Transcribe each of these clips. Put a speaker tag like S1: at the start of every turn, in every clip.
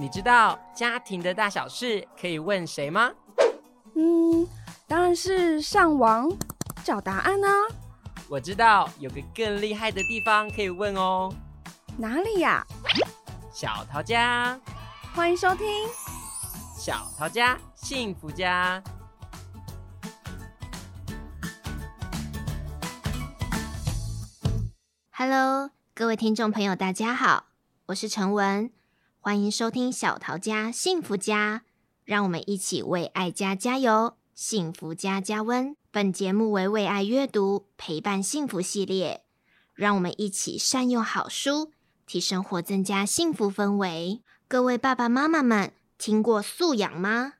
S1: 你知道家庭的大小事可以问谁吗？
S2: 嗯，当然是上网找答案啊。
S1: 我知道有个更厉害的地方可以问哦。
S2: 哪里呀？
S1: 小桃家，
S2: 欢迎收听
S1: 小桃家幸福家。
S3: Hello，各位听众朋友，大家好，我是陈文，欢迎收听小桃家幸福家，让我们一起为爱家加油，幸福家加温。本节目为为爱阅读陪伴幸福系列，让我们一起善用好书，替生活增加幸福氛围。各位爸爸妈妈们，听过素养吗？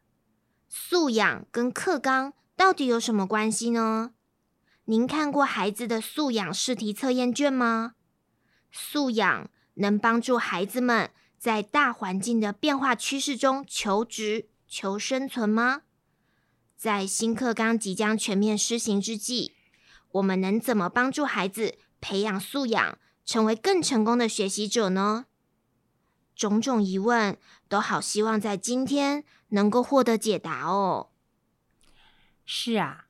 S3: 素养跟课纲到底有什么关系呢？您看过孩子的素养试题测验卷吗？素养能帮助孩子们在大环境的变化趋势中求职、求生存吗？在新课纲即将全面施行之际，我们能怎么帮助孩子培养素养，成为更成功的学习者呢？种种疑问都好希望在今天能够获得解答哦。
S4: 是啊。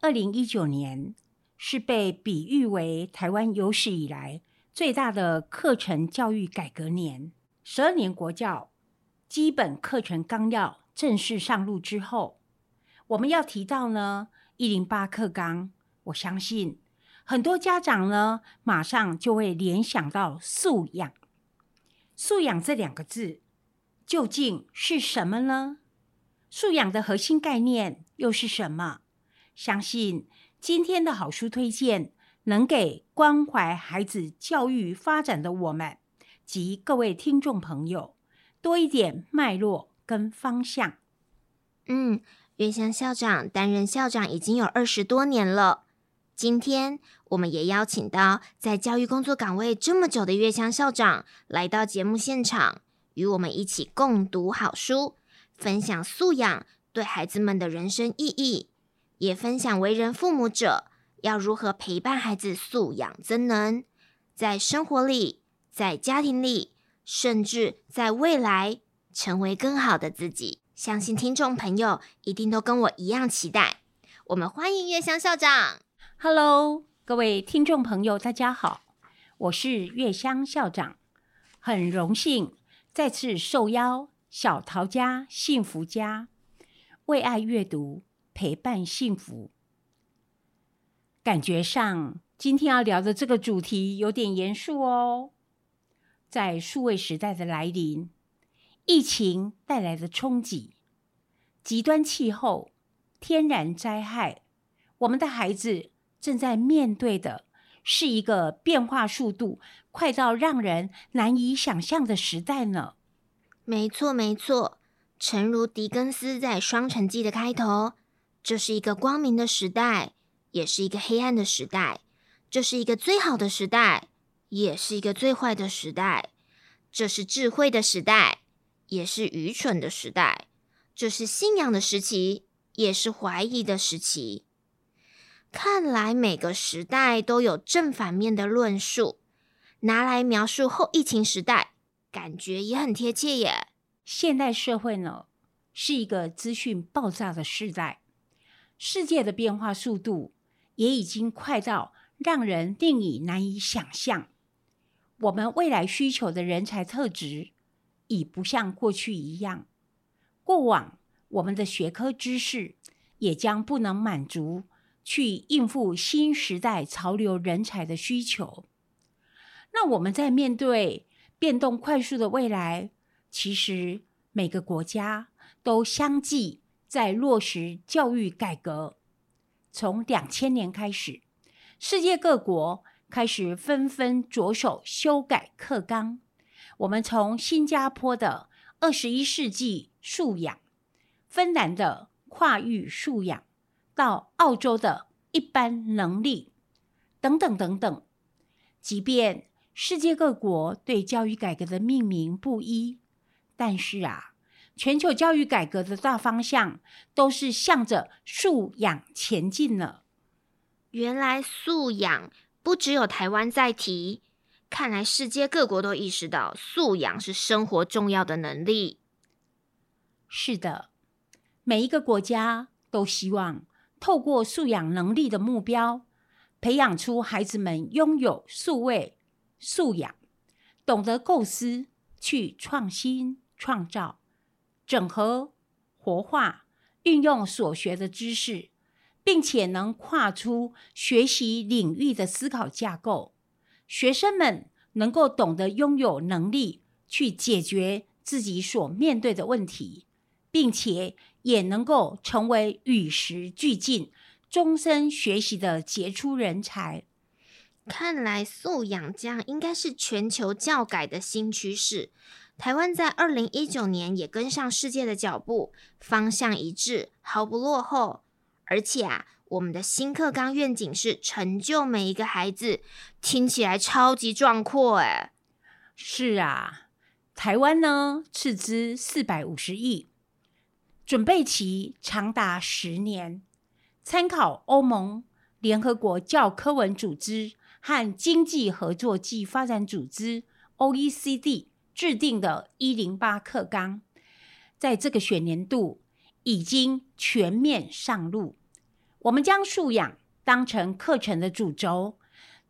S4: 二零一九年是被比喻为台湾有史以来最大的课程教育改革年。十二年国教基本课程纲要正式上路之后，我们要提到呢一零八课纲，我相信很多家长呢马上就会联想到素养。素养这两个字究竟是什么呢？素养的核心概念又是什么？相信今天的好书推荐，能给关怀孩子教育发展的我们及各位听众朋友多一点脉络跟方向。
S3: 嗯，月香校长担任校长已经有二十多年了。今天我们也邀请到在教育工作岗位这么久的月香校长来到节目现场，与我们一起共读好书，分享素养对孩子们的人生意义。也分享为人父母者要如何陪伴孩子素养增能，在生活里、在家庭里，甚至在未来成为更好的自己。相信听众朋友一定都跟我一样期待。我们欢迎月香校长。
S4: Hello，各位听众朋友，大家好，我是月香校长，很荣幸再次受邀小桃家幸福家为爱阅读。陪伴幸福，感觉上今天要聊的这个主题有点严肃哦。在数位时代的来临，疫情带来的冲击，极端气候、天然灾害，我们的孩子正在面对的是一个变化速度快到让人难以想象的时代呢。
S3: 没错，没错，诚如狄更斯在《双城记》的开头。这是一个光明的时代，也是一个黑暗的时代；这是一个最好的时代，也是一个最坏的时代；这是智慧的时代，也是愚蠢的时代；这是信仰的时期，也是怀疑的时期。看来每个时代都有正反面的论述，拿来描述后疫情时代，感觉也很贴切耶。
S4: 现代社会呢，是一个资讯爆炸的时代。世界的变化速度也已经快到让人令你难以想象。我们未来需求的人才特质已不像过去一样。过往我们的学科知识也将不能满足去应付新时代潮流人才的需求。那我们在面对变动快速的未来，其实每个国家都相继。在落实教育改革，从两千年开始，世界各国开始纷纷着手修改课纲。我们从新加坡的二十一世纪素养、芬兰的跨域素养，到澳洲的一般能力，等等等等。即便世界各国对教育改革的命名不一，但是啊。全球教育改革的大方向都是向着素养前进了。
S3: 原来素养不只有台湾在提，看来世界各国都意识到素养是生活重要的能力。
S4: 是的，每一个国家都希望透过素养能力的目标，培养出孩子们拥有数位素养，懂得构思、去创新、创造、整合、活化、运用所学的知识，并且能跨出学习领域的思考架构。学生们能够懂得拥有能力去解决自己所面对的问题，并且也能够成为与时俱进、终身学习的杰出人才。
S3: 看来素养将应该是全球教改的新趋势。台湾在二零一九年也跟上世界的脚步，方向一致，毫不落后。而且啊，我们的新课纲愿景是成就每一个孩子，听起来超级壮阔哎。
S4: 是啊，台湾呢斥资四百五十亿，准备期长达十年，参考欧盟、联合国教科文组织和经济合作暨发展组织 （OECD） 制定的“一零八课纲”，在这个学年度。已经全面上路。我们将素养当成课程的主轴，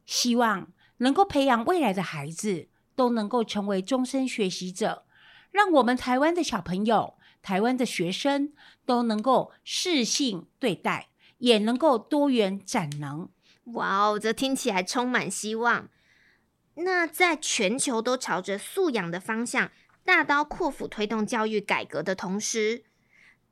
S4: 希望能够培养未来的孩子都能够成为终身学习者，让我们台湾的小朋友、台湾的学生都能够适性对待，也能够多元展能。
S3: 哇哦，这听起来充满希望。那在全球都朝着素养的方向大刀阔斧推动教育改革的同时，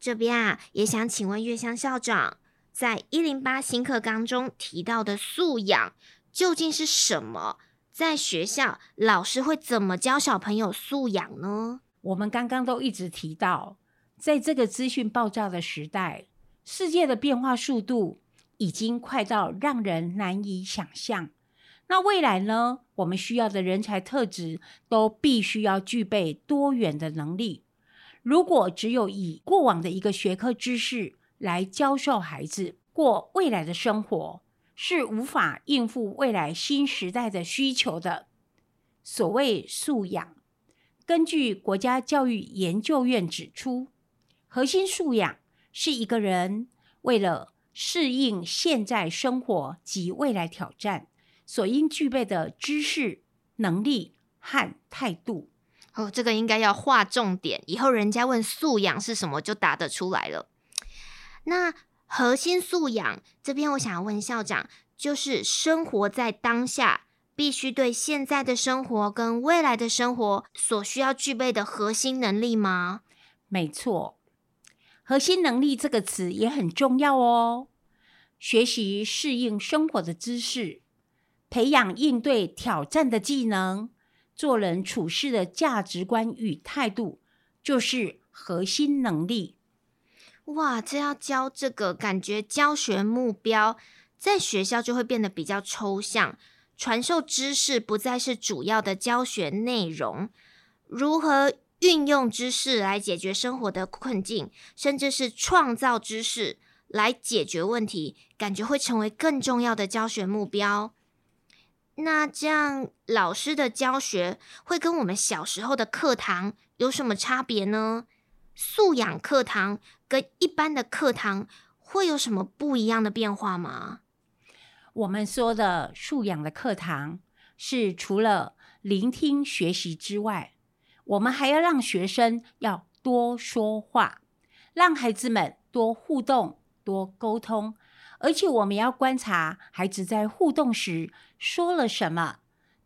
S3: 这边啊，也想请问月香校长，在一零八新课纲中提到的素养究竟是什么？在学校，老师会怎么教小朋友素养呢？
S4: 我们刚刚都一直提到，在这个资讯爆炸的时代，世界的变化速度已经快到让人难以想象。那未来呢？我们需要的人才特质都必须要具备多元的能力。如果只有以过往的一个学科知识来教授孩子过未来的生活，是无法应付未来新时代的需求的。所谓素养，根据国家教育研究院指出，核心素养是一个人为了适应现在生活及未来挑战所应具备的知识、能力和态度。
S3: 哦，这个应该要划重点，以后人家问素养是什么，就答得出来了。那核心素养这边，我想问校长，就是生活在当下，必须对现在的生活跟未来的生活所需要具备的核心能力吗？
S4: 没错，核心能力这个词也很重要哦。学习适应生活的知识，培养应对挑战的技能。做人处事的价值观与态度，就是核心能力。
S3: 哇，这要教这个，感觉教学目标在学校就会变得比较抽象，传授知识不再是主要的教学内容。如何运用知识来解决生活的困境，甚至是创造知识来解决问题，感觉会成为更重要的教学目标。那这样，老师的教学会跟我们小时候的课堂有什么差别呢？素养课堂跟一般的课堂会有什么不一样的变化吗？
S4: 我们说的素养的课堂是除了聆听学习之外，我们还要让学生要多说话，让孩子们多互动、多沟通。而且我们要观察孩子在互动时说了什么，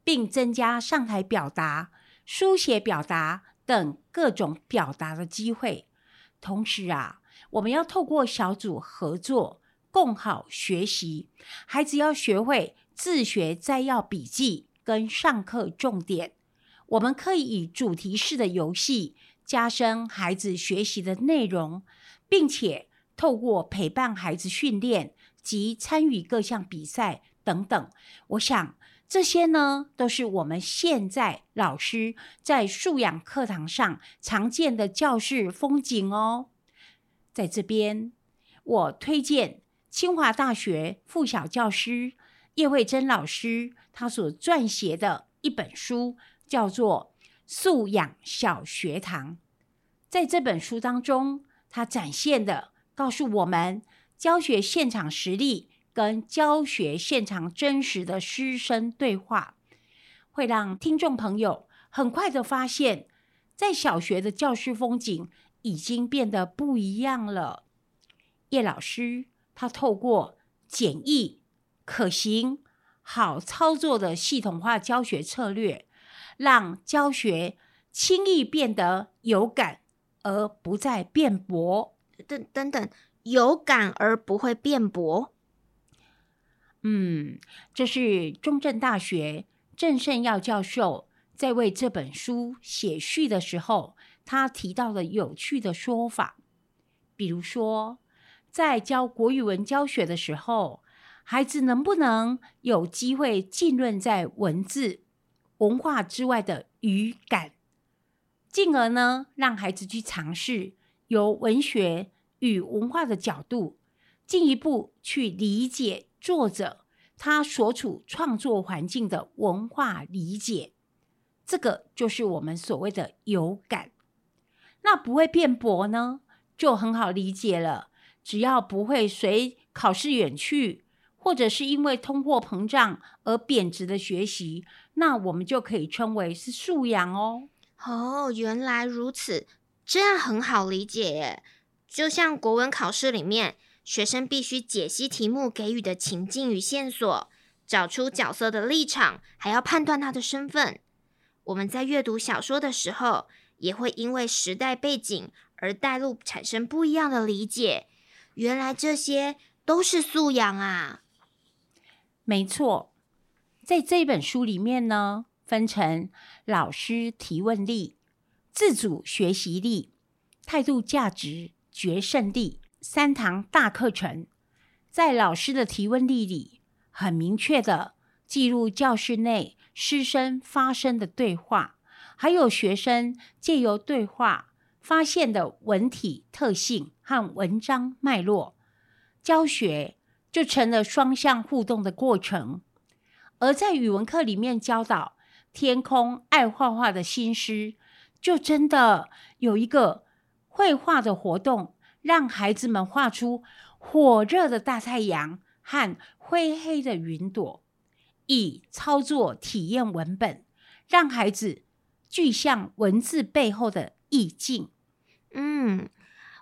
S4: 并增加上台表达、书写表达等各种表达的机会。同时啊，我们要透过小组合作，共好学习。孩子要学会自学摘要笔记跟上课重点。我们可以以主题式的游戏加深孩子学习的内容，并且透过陪伴孩子训练。及参与各项比赛等等，我想这些呢，都是我们现在老师在素养课堂上常见的教室风景哦。在这边，我推荐清华大学附小教师叶慧珍老师他所撰写的《一本书，叫做《素养小学堂》。在这本书当中，它展现的告诉我们，教学现场实例跟教学现场真实的师生对话，会让听众朋友很快的发现，在小学的教室风景已经变得不一样了。叶老师他透过简易、可行、好操作的系统化教学策略，让教学轻易变得有感，而不再辩驳。
S3: 等等等，有感而不会辩驳。
S4: 嗯，这是中正大学郑胜耀教授在为这本书写序的时候，他提到的有趣的说法。比如说，在教国语文教学的时候，孩子能不能有机会浸润在文字、文化之外的语感，进而呢，让孩子去尝试由文学与文化的角度，进一步去理解作者他所处创作环境的文化理解，这个就是我们所谓的有感。那不会辩驳呢，就很好理解了，只要不会随考试远去。或者是因为通货膨胀而贬值的学习，那我们就可以称为是素养哦。
S3: 哦，原来如此，这样很好理解耶。就像国文考试里面，学生必须解析题目给予的情境与线索，找出角色的立场，还要判断他的身份。我们在阅读小说的时候，也会因为时代背景而带入，产生不一样的理解。原来这些都是素养啊。
S4: 没错，在这本书里面呢，分成老师提问力、自主学习力、态度价值决胜力三堂大课程。在老师的提问力里，很明确的记录教室内师生发生的对话，还有学生借由对话发现的文体特性和文章脉络，教学。就成了双向互动的过程，而在语文课里面教导天空爱画画的新诗，就真的有一个绘画的活动，让孩子们画出火热的大太阳和灰黑的云朵，以操作体验文本，让孩子具象文字背后的意境。
S3: 嗯。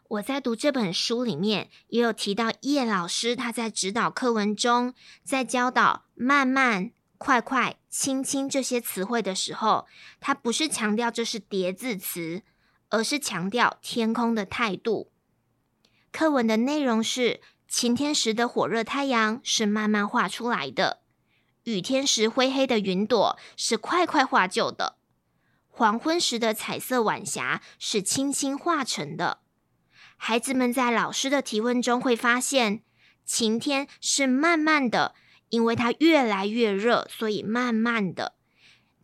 S3: 我在读这本书里面也有提到叶老师他在指导课文中，在教导慢慢、快快、轻轻这些词汇的时候，他不是强调这是叠字词，而是强调天空的态度。课文的内容是：晴天时的火热太阳是慢慢画出来的，雨天时灰黑的云朵是快快画就的，黄昏时的彩色晚霞是轻轻画成的。孩子们在老师的提问中会发现，晴天是慢慢的，因为它越来越热，所以慢慢的。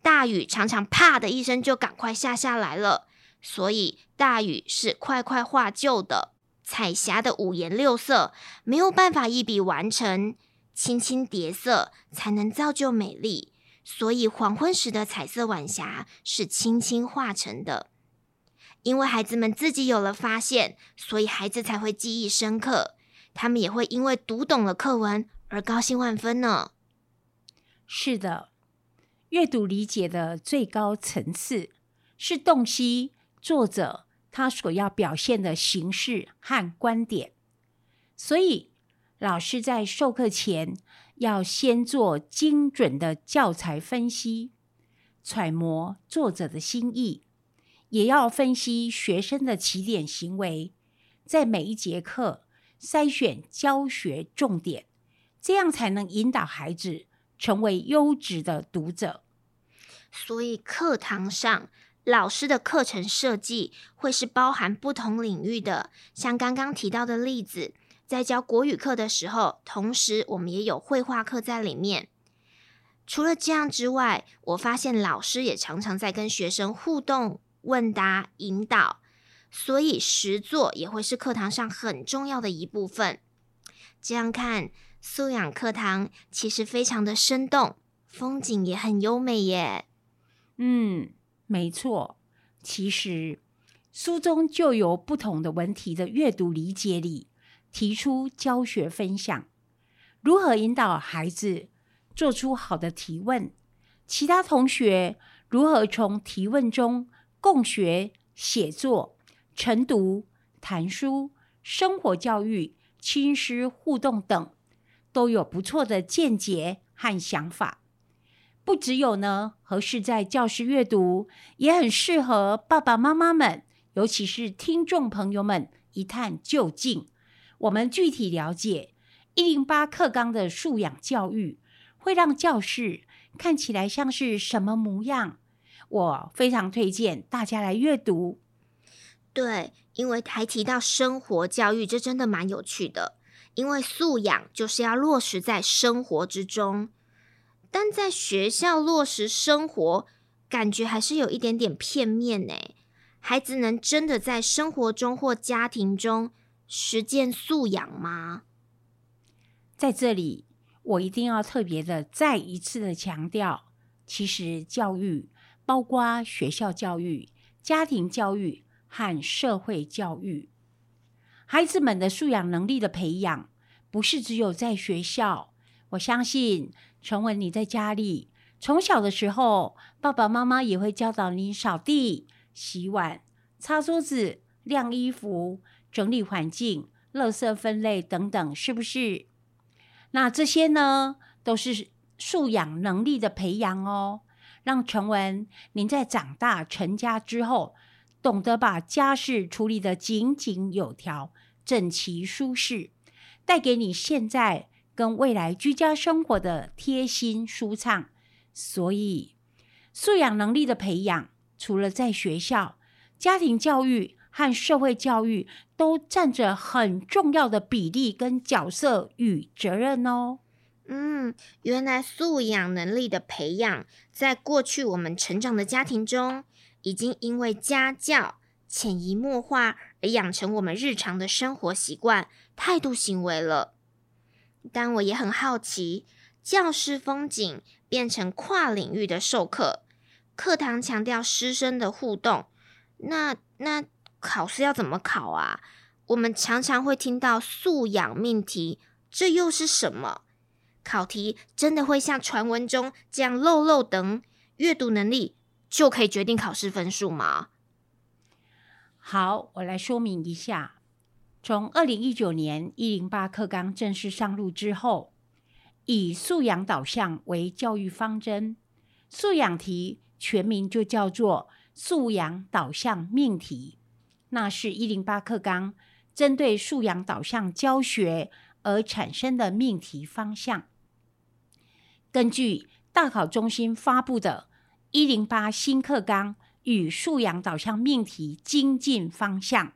S3: 大雨常常啪的一声就赶快下下来了，所以大雨是快快画旧的。彩霞的五颜六色没有办法一笔完成，轻轻叠色才能造就美丽，所以黄昏时的彩色晚霞是轻轻画成的。因为孩子们自己有了发现，所以孩子才会记忆深刻。他们也会因为读懂了课文而高兴万分呢。
S4: 是的，阅读理解的最高层次是洞悉作者他所要表现的形式和观点。所以，老师在授课前要先做精准的教材分析，揣摩作者的心意。也要分析学生的起点行为，在每一节课筛选教学重点，这样才能引导孩子成为优质的读者。
S3: 所以，课堂上老师的课程设计会是包含不同领域的，像刚刚提到的例子，在教国语课的时候，同时我们也有绘画课在里面。除了这样之外，我发现老师也常常在跟学生互动。问答引导，所以实作也会是课堂上很重要的一部分。这样看，素养课堂其实非常的生动，风景也很优美耶。
S4: 嗯，没错。其实书中就有不同的文体的阅读理解里，提出教学分享，如何引导孩子做出好的提问，其他同学如何从提问中共学、写作、晨读、谈书、生活教育、亲师互动等，都有不错的见解和想法。不只有呢，合适在教室阅读，也很适合爸爸妈妈们，尤其是听众朋友们一探究竟。我们具体了解一零八课纲的素养教育，会让教室看起来像是什么模样？我非常推荐大家来阅读。
S3: 对，因为还提到生活教育，这真的蛮有趣的。因为素养就是要落实在生活之中。但在学校落实生活，感觉还是有一点点片面呢。孩子能真的在生活中或家庭中实践素养吗？
S4: 在这里，我一定要特别的再一次的强调，其实教育包括学校教育、家庭教育和社会教育。孩子们的素养能力的培养，不是只有在学校。我相信。成文，你在家里从小的时候，爸爸妈妈也会教导你扫地、洗碗、擦桌子、晾衣服、整理环境、垃圾分类等等，是不是？那这些呢，都是素养能力的培养哦。让成文您在长大成家之后，懂得把家事处理得井井有条、整齐舒适，带给你现在。跟未来居家生活的贴心舒畅，所以素养能力的培养，除了在学校、家庭教育和社会教育，都占着很重要的比例跟角色与责任哦。
S3: 嗯，原来素养能力的培养，在过去我们成长的家庭中，已经因为家教潜移默化而养成我们日常的生活习惯、态度、行为了。但我也很好奇，教师风景变成跨领域的授课，课堂强调师生的互动，那那考试要怎么考啊？我们常常会听到素养命题，这又是什么？考题真的会像传闻中这样漏漏等，阅读能力就可以决定考试分数吗？
S4: 好，我来说明一下。从二零一九年一零八课纲正式上路之后，以素养导向为教育方针，素养题全名就叫做素养导向命题。那是一零八课纲针对素养导向教学而产生的命题方向。根据大考中心发布的《一零八新课纲与素养导向命题精进方向》。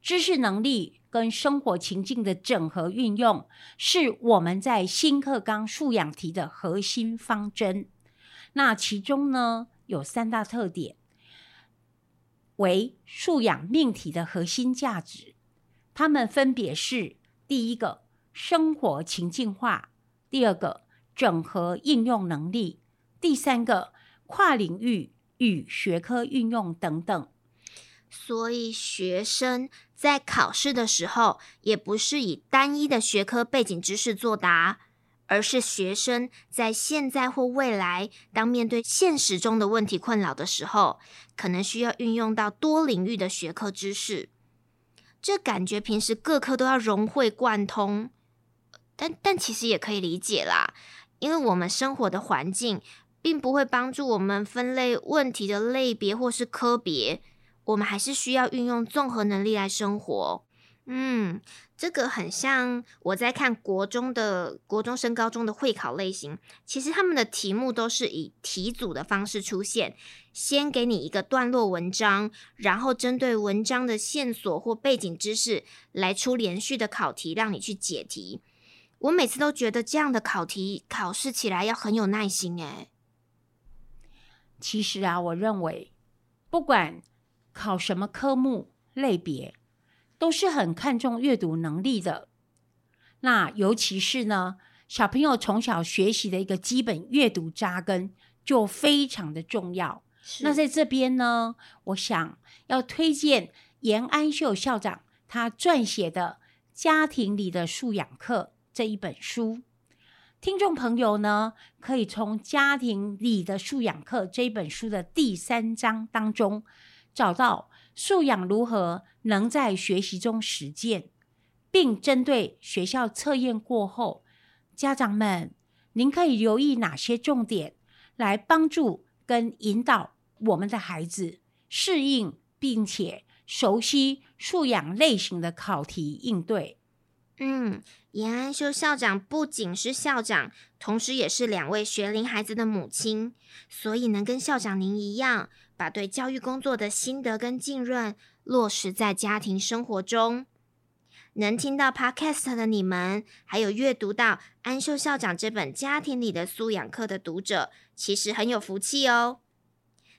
S4: 知识能力跟生活情境的整合运用，是我们在新课纲素养题的核心方针。那其中呢，有三大特点，为素养命题的核心价值。它们分别是：第一个，生活情境化；第二个，整合应用能力；第三个，跨领域与学科运用等等。
S3: 所以，学生在考试的时候，也不是以单一的学科背景知识作答，而是学生在现在或未来，当面对现实中的问题困扰的时候，可能需要运用到多领域的学科知识。这感觉平时各科都要融会贯通，但但其实也可以理解啦，因为我们生活的环境，并不会帮助我们分类问题的类别或是科别。我们还是需要运用综合能力来生活。嗯，这个很像我在看国中的国中升高中的会考类型，其实他们的题目都是以题组的方式出现，先给你一个段落文章，然后针对文章的线索或背景知识来出连续的考题，让你去解题。我每次都觉得这样的考题考试起来要很有耐心诶。
S4: 其实啊，我认为不管考什么科目类别，都是很看重阅读能力的。那尤其是呢，小朋友从小学习的一个基本阅读扎根，就非常的重要。那在这边呢，我想要推荐严安秀校长他撰写的《家庭里的素养课》这一本书。听众朋友呢，可以从《家庭里的素养课》这一本书的第三章当中，找到素养如何能在学习中实践，并针对学校测验过后，家长们，您可以留意哪些重点，来帮助跟引导我们的孩子适应并且熟悉素养类型的考题应对。
S3: 嗯，严安修校长不仅是校长，同时也是两位学龄孩子的母亲，所以能跟校长您一样，把对教育工作的心得跟浸润落实在家庭生活中。能听到 Podcast 的你们，还有阅读到安秀校长这本家庭里的素养课的读者，其实很有福气哦。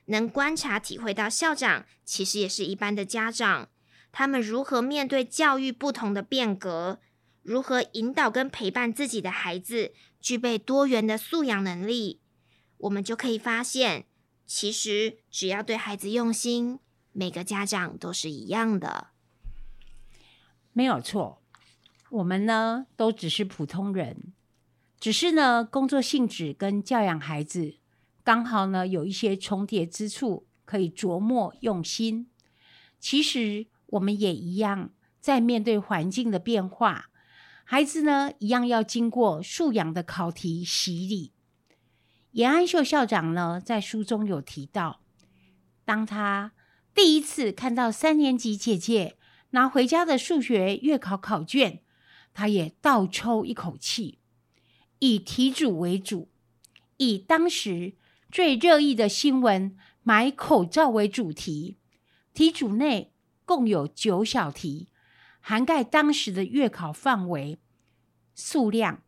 S3: 能观察体会到校长，其实也是一般的家长，他们如何面对教育不同的变革。如何引导跟陪伴自己的孩子具备多元的素养能力，我们就可以发现，其实只要对孩子用心，每个家长都是一样的。
S4: 没有错，我们呢都只是普通人，只是呢工作性质跟教养孩子刚好呢有一些重叠之处，可以琢磨用心。其实我们也一样，在面对环境的变化。孩子呢，一样要经过素养的考题洗礼。严安秀校长呢，在书中有提到，当他第一次看到三年级姐姐拿回家的数学月考考卷，他也倒抽一口气。以题组为主，以当时最热议的新闻“买口罩”为主题，题组内共有九小题。涵盖当时的月考范围、数量、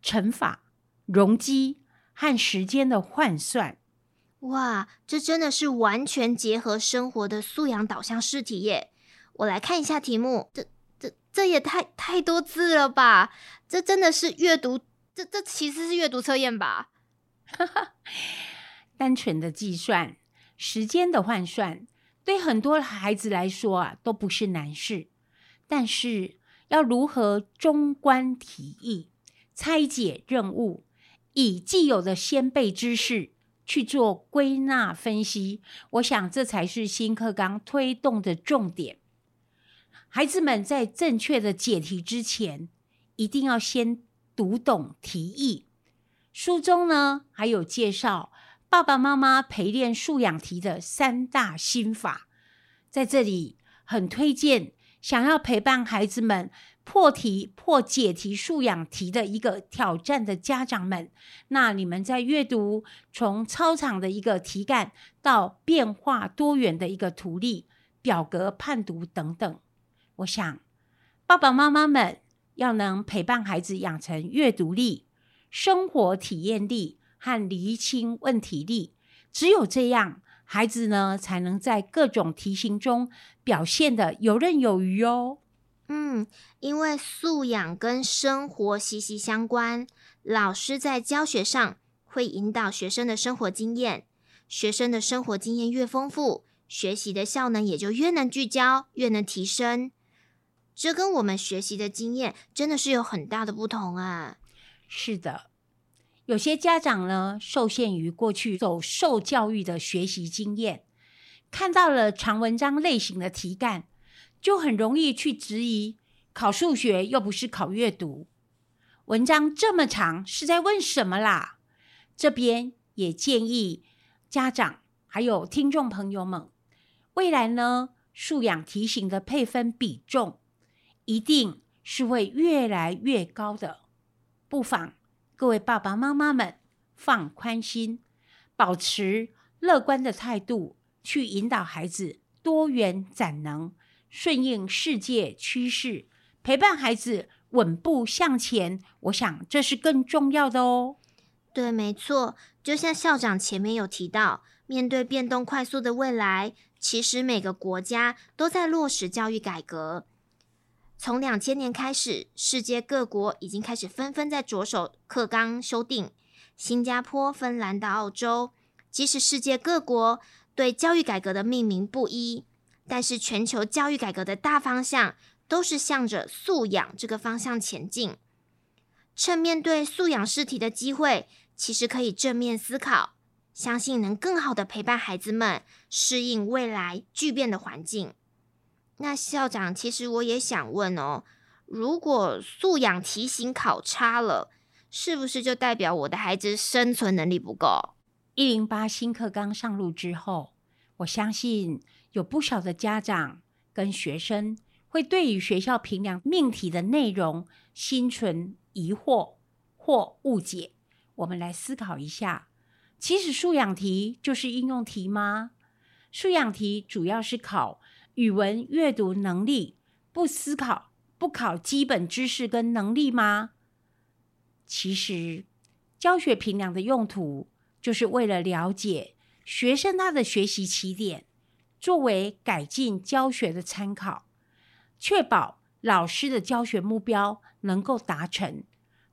S4: 乘法、容积和时间的换算。
S3: 哇，这真的是完全结合生活的素养导向试题耶！我来看一下题目，这、这、这也太太多字了吧？这真的是阅读？这、这其实是阅读测验吧？
S4: 哈哈，单纯的计算、时间的换算，对很多孩子来说啊，都不是难事。但是要如何中观题意、拆解任务，以既有的先辈知识去做归纳分析，我想这才是新课纲推动的重点。孩子们在正确的解题之前，一定要先读懂题意。书中呢，还有介绍爸爸妈妈陪练素养题的三大心法，在这里很推荐。想要陪伴孩子们破题、破解题素养题的一个挑战的家长们，那你们在阅读从操场的一个题干到变化多元的一个图例、表格判读等等，我想爸爸妈妈们要能陪伴孩子养成阅读力、生活体验力和厘清问题力，只有这样。孩子呢，才能在各种题型中表现得游刃有余哦。
S3: 嗯，因为素养跟生活息息相关，老师在教学上会引导学生的生活经验，学生的生活经验越丰富，学习的效能也就越能聚焦，越能提升。这跟我们学习的经验真的是有很大的不同啊。
S4: 是的。有些家长呢，受限于过去走受教育的学习经验，看到了长文章类型的题干，就很容易去质疑：考数学又不是考阅读，文章这么长是在问什么啦？这边也建议家长还有听众朋友们，未来呢，素养题型的配分比重一定是会越来越高的，不妨。各位爸爸妈妈们，放宽心，保持乐观的态度，去引导孩子多元展能，顺应世界趋势，陪伴孩子稳步向前。我想这是更重要的哦。
S3: 对，没错。就像校长前面有提到，面对变动快速的未来，其实每个国家都在落实教育改革。从两千年开始，世界各国已经开始纷纷在着手课纲修订。新加坡、芬兰到澳洲，即使世界各国对教育改革的命名不一，但是全球教育改革的大方向都是向着素养这个方向前进。趁面对素养试题的机会，其实可以正面思考，相信能更好的陪伴孩子们适应未来巨变的环境。那校长，其实我也想问哦，如果素养题型考差了，是不是就代表我的孩子生存能力不够？
S4: 一零八新课纲上路之后，我相信有不少的家长跟学生会对于学校评量命题的内容心存疑惑或误解。我们来思考一下，其实素养题就是应用题吗？素养题主要是考语文阅读能力，不思考、不考基本知识跟能力吗？其实教学评量的用途，就是为了了解学生他的学习起点，作为改进教学的参考，确保老师的教学目标能够达成，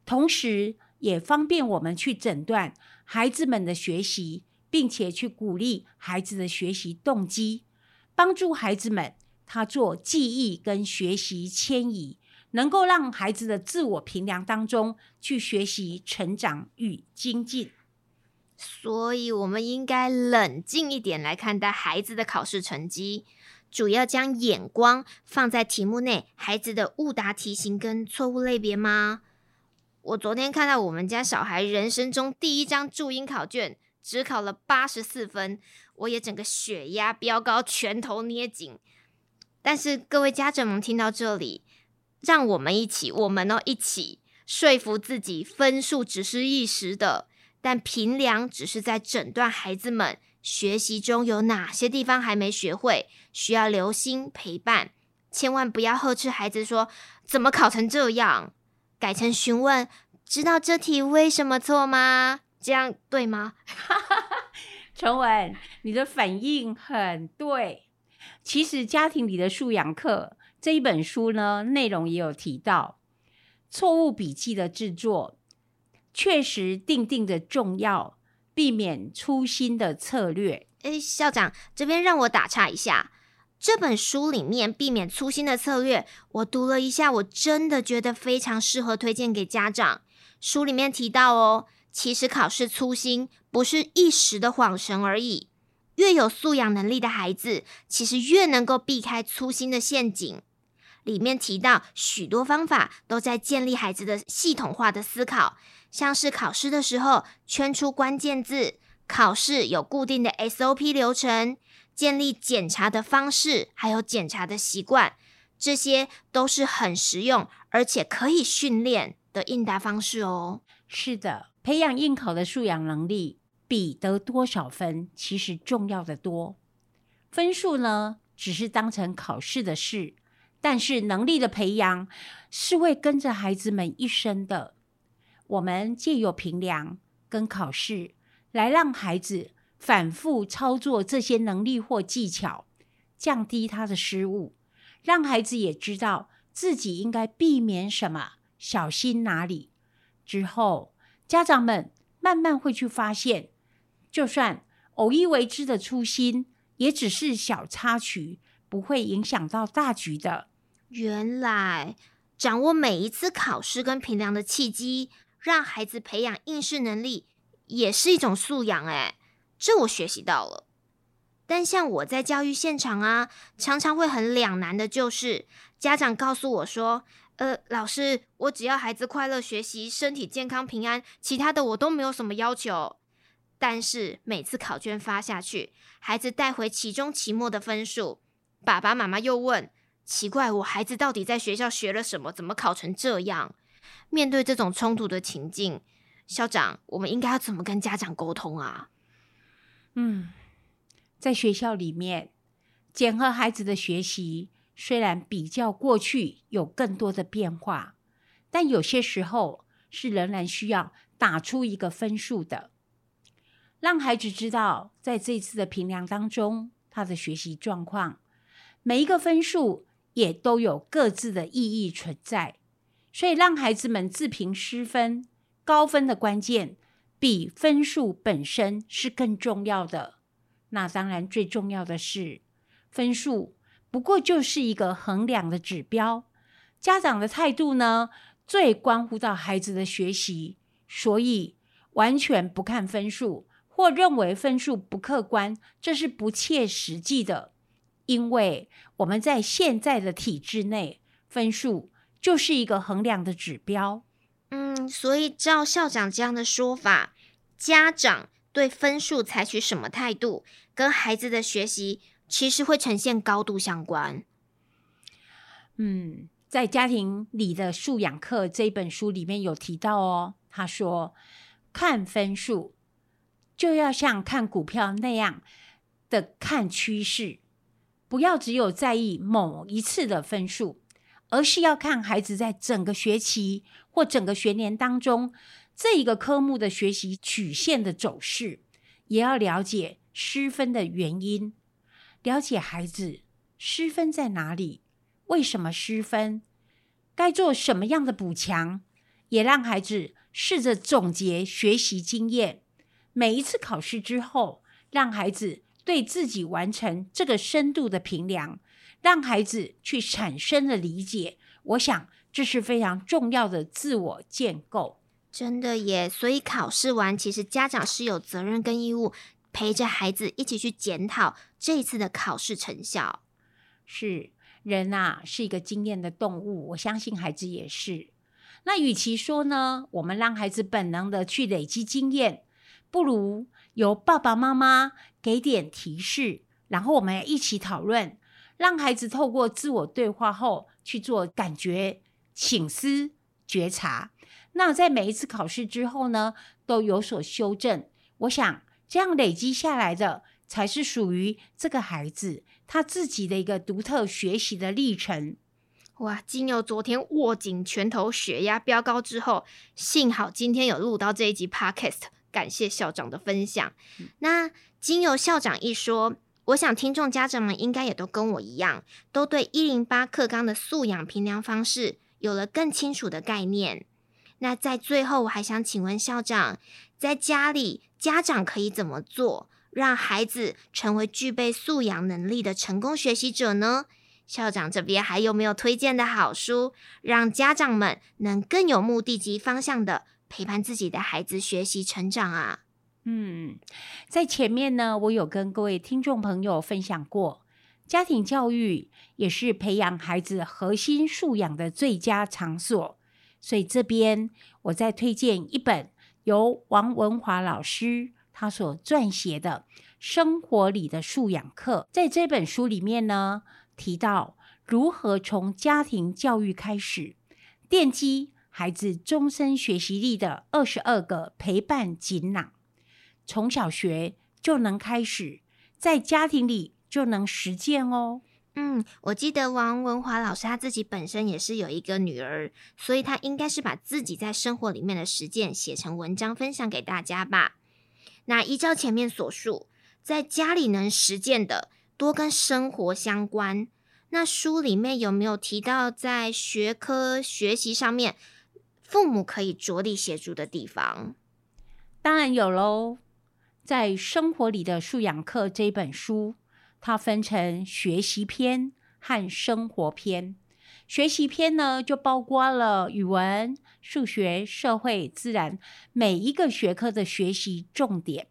S4: 同时也方便我们去诊断孩子们的学习，并且去鼓励孩子的学习动机，帮助孩子们他做记忆跟学习迁移，能够让孩子的自我评量当中去学习成长与精进。
S3: 所以，我们应该冷静一点来看待孩子的考试成绩，主要将眼光放在题目内孩子的误答题型跟错误类别吗？我昨天看到我们家小孩人生中第一张注音考卷，只考了八十四分，我也整个血压飙高，拳头捏紧。但是各位家长们听到这里，让我们一起，我们哦一起说服自己，分数只是一时的。但评量只是在诊断孩子们学习中有哪些地方还没学会，需要留心陪伴。千万不要呵斥孩子说：“怎么考成这样？”改成询问：“知道这题为什么错吗？”这样对吗？
S4: 陈文，你的反应很对。其实家庭里的素养课这一本书呢，内容也有提到错误笔记的制作。确实定定的重要，避免粗心的策略。
S3: 诶，校长这边让我打岔一下，这本书里面避免粗心的策略，我读了一下，我真的觉得非常适合推荐给家长。书里面提到哦，其实考试粗心不是一时的恍神而已，越有素养能力的孩子，其实越能够避开粗心的陷阱。里面提到许多方法都在建立孩子的系统化的思考。像是考试的时候圈出关键字，考试有固定的 SOP 流程，建立检查的方式，还有检查的习惯，这些都是很实用而且可以训练的应答方式哦。
S4: 是的，培养应考的素养能力，比得多少分其实重要的多。分数呢，只是当成考试的事，但是能力的培养是会跟着孩子们一生的。我们借由评量跟考试，来让孩子反复操作这些能力或技巧，降低他的失误，让孩子也知道自己应该避免什么，小心哪里。之后，家长们慢慢会去发现，就算偶一为之的粗心，也只是小插曲，不会影响到大局的。
S3: 原来，掌握每一次考试跟评量的契机。让孩子培养应试能力也是一种素养，哎，这我学习到了。但像我在教育现场啊，常常会很两难的，就是家长告诉我说：“呃，老师，我只要孩子快乐学习、身体健康平安，其他的我都没有什么要求。”但是每次考卷发下去，孩子带回期中、期末的分数，爸爸妈妈又问：“奇怪，我孩子到底在学校学了什么？怎么考成这样？”面对这种冲突的情境，校长，我们应该要怎么跟家长沟通啊？
S4: 嗯，在学校里面，检核孩子的学习，虽然比较过去有更多的变化，但有些时候是仍然需要打出一个分数的，让孩子知道，在这次的评量当中，他的学习状况，每一个分数也都有各自的意义存在。所以，让孩子们自评失分，高分的关键，比分数本身是更重要的。那当然，最重要的是分数，不过就是一个衡量的指标。家长的态度呢，最关乎到孩子的学习，所以完全不看分数，或认为分数不客观，这是不切实际的。因为我们在现在的体制内，分数就是一个衡量的指标。
S3: 嗯，所以照校长这样的说法，家长对分数采取什么态度，跟孩子的学习其实会呈现高度相关。
S4: 嗯，在家庭里的素养课这本书里面有提到哦，他说看分数就要像看股票那样的看趋势。不要只有在意某一次的分数，而是要看孩子在整个学期或整个学年当中这一个科目的学习曲线的走势，也要了解失分的原因，了解孩子失分在哪里，为什么失分，该做什么样的补强，也让孩子试着总结学习经验。每一次考试之后，让孩子。对自己完成这个深度的评量，让孩子去产生了理解，我想这是非常重要的自我建构。
S3: 真的耶！所以考试完，其实家长是有责任跟义务陪着孩子一起去检讨这一次的考试成效。
S4: 是，人呐、啊，是一个经验的动物，我相信孩子也是。那与其说呢，我们让孩子本能的去累积经验，不如。由爸爸妈妈给点提示，然后我们一起讨论，让孩子透过自我对话后去做感觉、醒思、觉察。那在每一次考试之后呢，都有所修正。我想这样累积下来的，才是属于这个孩子他自己的一个独特学习的历程。
S3: 哇！经由昨天握紧拳头、血压飙高之后，幸好今天有录到这一集 Podcast。感谢校长的分享。那经由校长一说，我想听众家长们应该也都跟我一样，都对一零八课纲的素养评量方式有了更清楚的概念。那在最后，我还想请问校长，在家里家长可以怎么做，让孩子成为具备素养能力的成功学习者呢？校长这边还有没有推荐的好书，让家长们能更有目的及方向的？陪伴自己的孩子学习成长啊，
S4: 嗯，在前面呢，我有跟各位听众朋友分享过，家庭教育也是培养孩子核心素养的最佳场所。所以这边我再推荐一本由王文华老师他所撰写的《生活里的素养课》。在这本书里面呢，提到如何从家庭教育开始奠基。孩子终身学习力的二十二个陪伴锦囊，从小学就能开始，在家庭里就能实践哦。
S3: 嗯，我记得王文华老师他自己本身也是有一个女儿，所以他应该是把自己在生活里面的实践写成文章分享给大家吧。那依照前面所述，在家里能实践的多跟生活相关。那书里面有没有提到在学科学习上面？父母可以着力协助的地方，
S4: 当然有喽。在生活里的素养课这本书，它分成学习篇和生活篇。学习篇呢，就包括了语文、数学、社会、自然每一个学科的学习重点。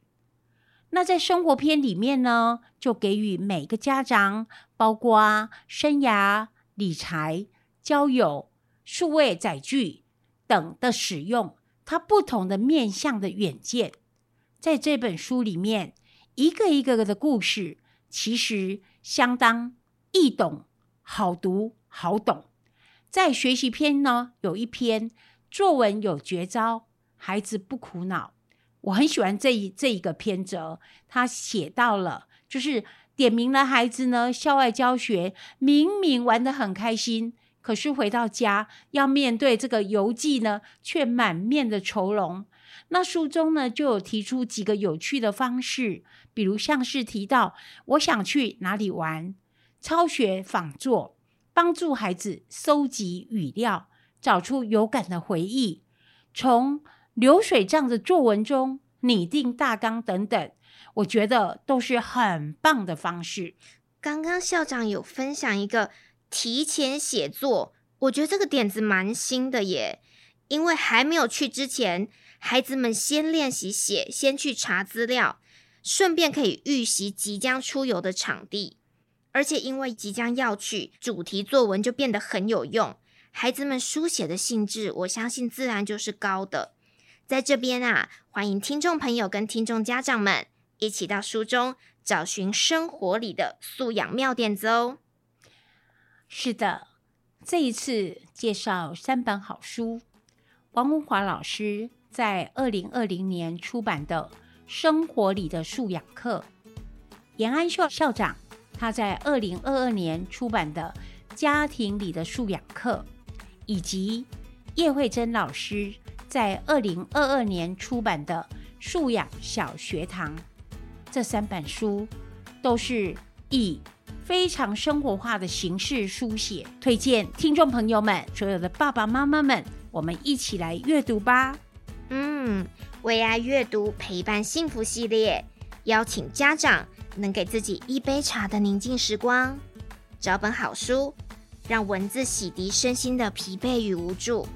S4: 那在生活篇里面呢，就给予每个家长，包括生涯、理财、交友、数位载具。等的使用，它不同的面向的远见，在这本书里面，一个一个的故事，其实相当易懂、好读、好懂。在学习篇呢，有一篇作文有绝招，孩子不苦恼。我很喜欢这一这一个篇则，他写到了，就是点名了孩子呢，校外教学明明玩得很开心。可是回到家要面对这个游记呢，却满面的愁容。那书中呢就有提出几个有趣的方式，比如像是提到我想去哪里玩，抄学仿作，帮助孩子搜集语料，找出有感的回忆。从流水账的作文中拟定大纲等等，我觉得都是很棒的方式。
S3: 刚刚校长有分享一个提前写作，我觉得这个点子蛮新的耶，因为还没有去之前，孩子们先练习写，先去查资料，顺便可以预习即将出游的场地，而且因为即将要去，主题作文就变得很有用。孩子们书写的兴致，我相信自然就是高的。在这边啊，欢迎听众朋友跟听众家长们一起到书中找寻生活里的素养妙点子哦。
S4: 是的，这一次介绍三本好书，王文华老师在二零二零年出版的《生活里的素养课》，颜安秀校长他在二零二二年出版的《家庭里的素养课》。以及叶慧珍老师在二零二二年出版的《素养小学堂》，这三本书都是以非常生活化的形式书写，推荐听众朋友们、所有的爸爸妈妈们，我们一起来阅读吧。
S3: 嗯，为爱阅读陪伴幸福系列，邀请家长能给自己一杯茶的宁静时光，找本好书。让文字洗涤身心的疲惫与无助。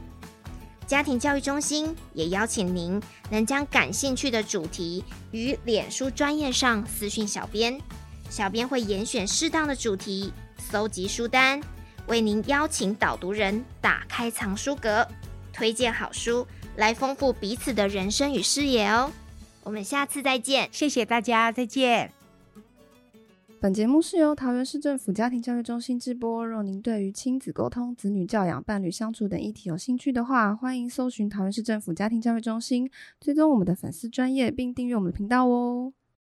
S3: 家庭教育中心也邀请您能将感兴趣的主题与脸书专业上私讯小编，小编会严选适当的主题，搜集书单，为您邀请导读人打开藏书阁，推荐好书，来丰富彼此的人生与视野哦。我们下次再见，
S4: 谢谢大家，再见。
S2: 本节目是由桃园市政府家庭教育中心直播。若您对于亲子沟通、子女教养、伴侣相处等议题有兴趣的话，欢迎搜寻桃园市政府家庭教育中心，追踪我们的粉丝专业，并订阅我们的频道哦。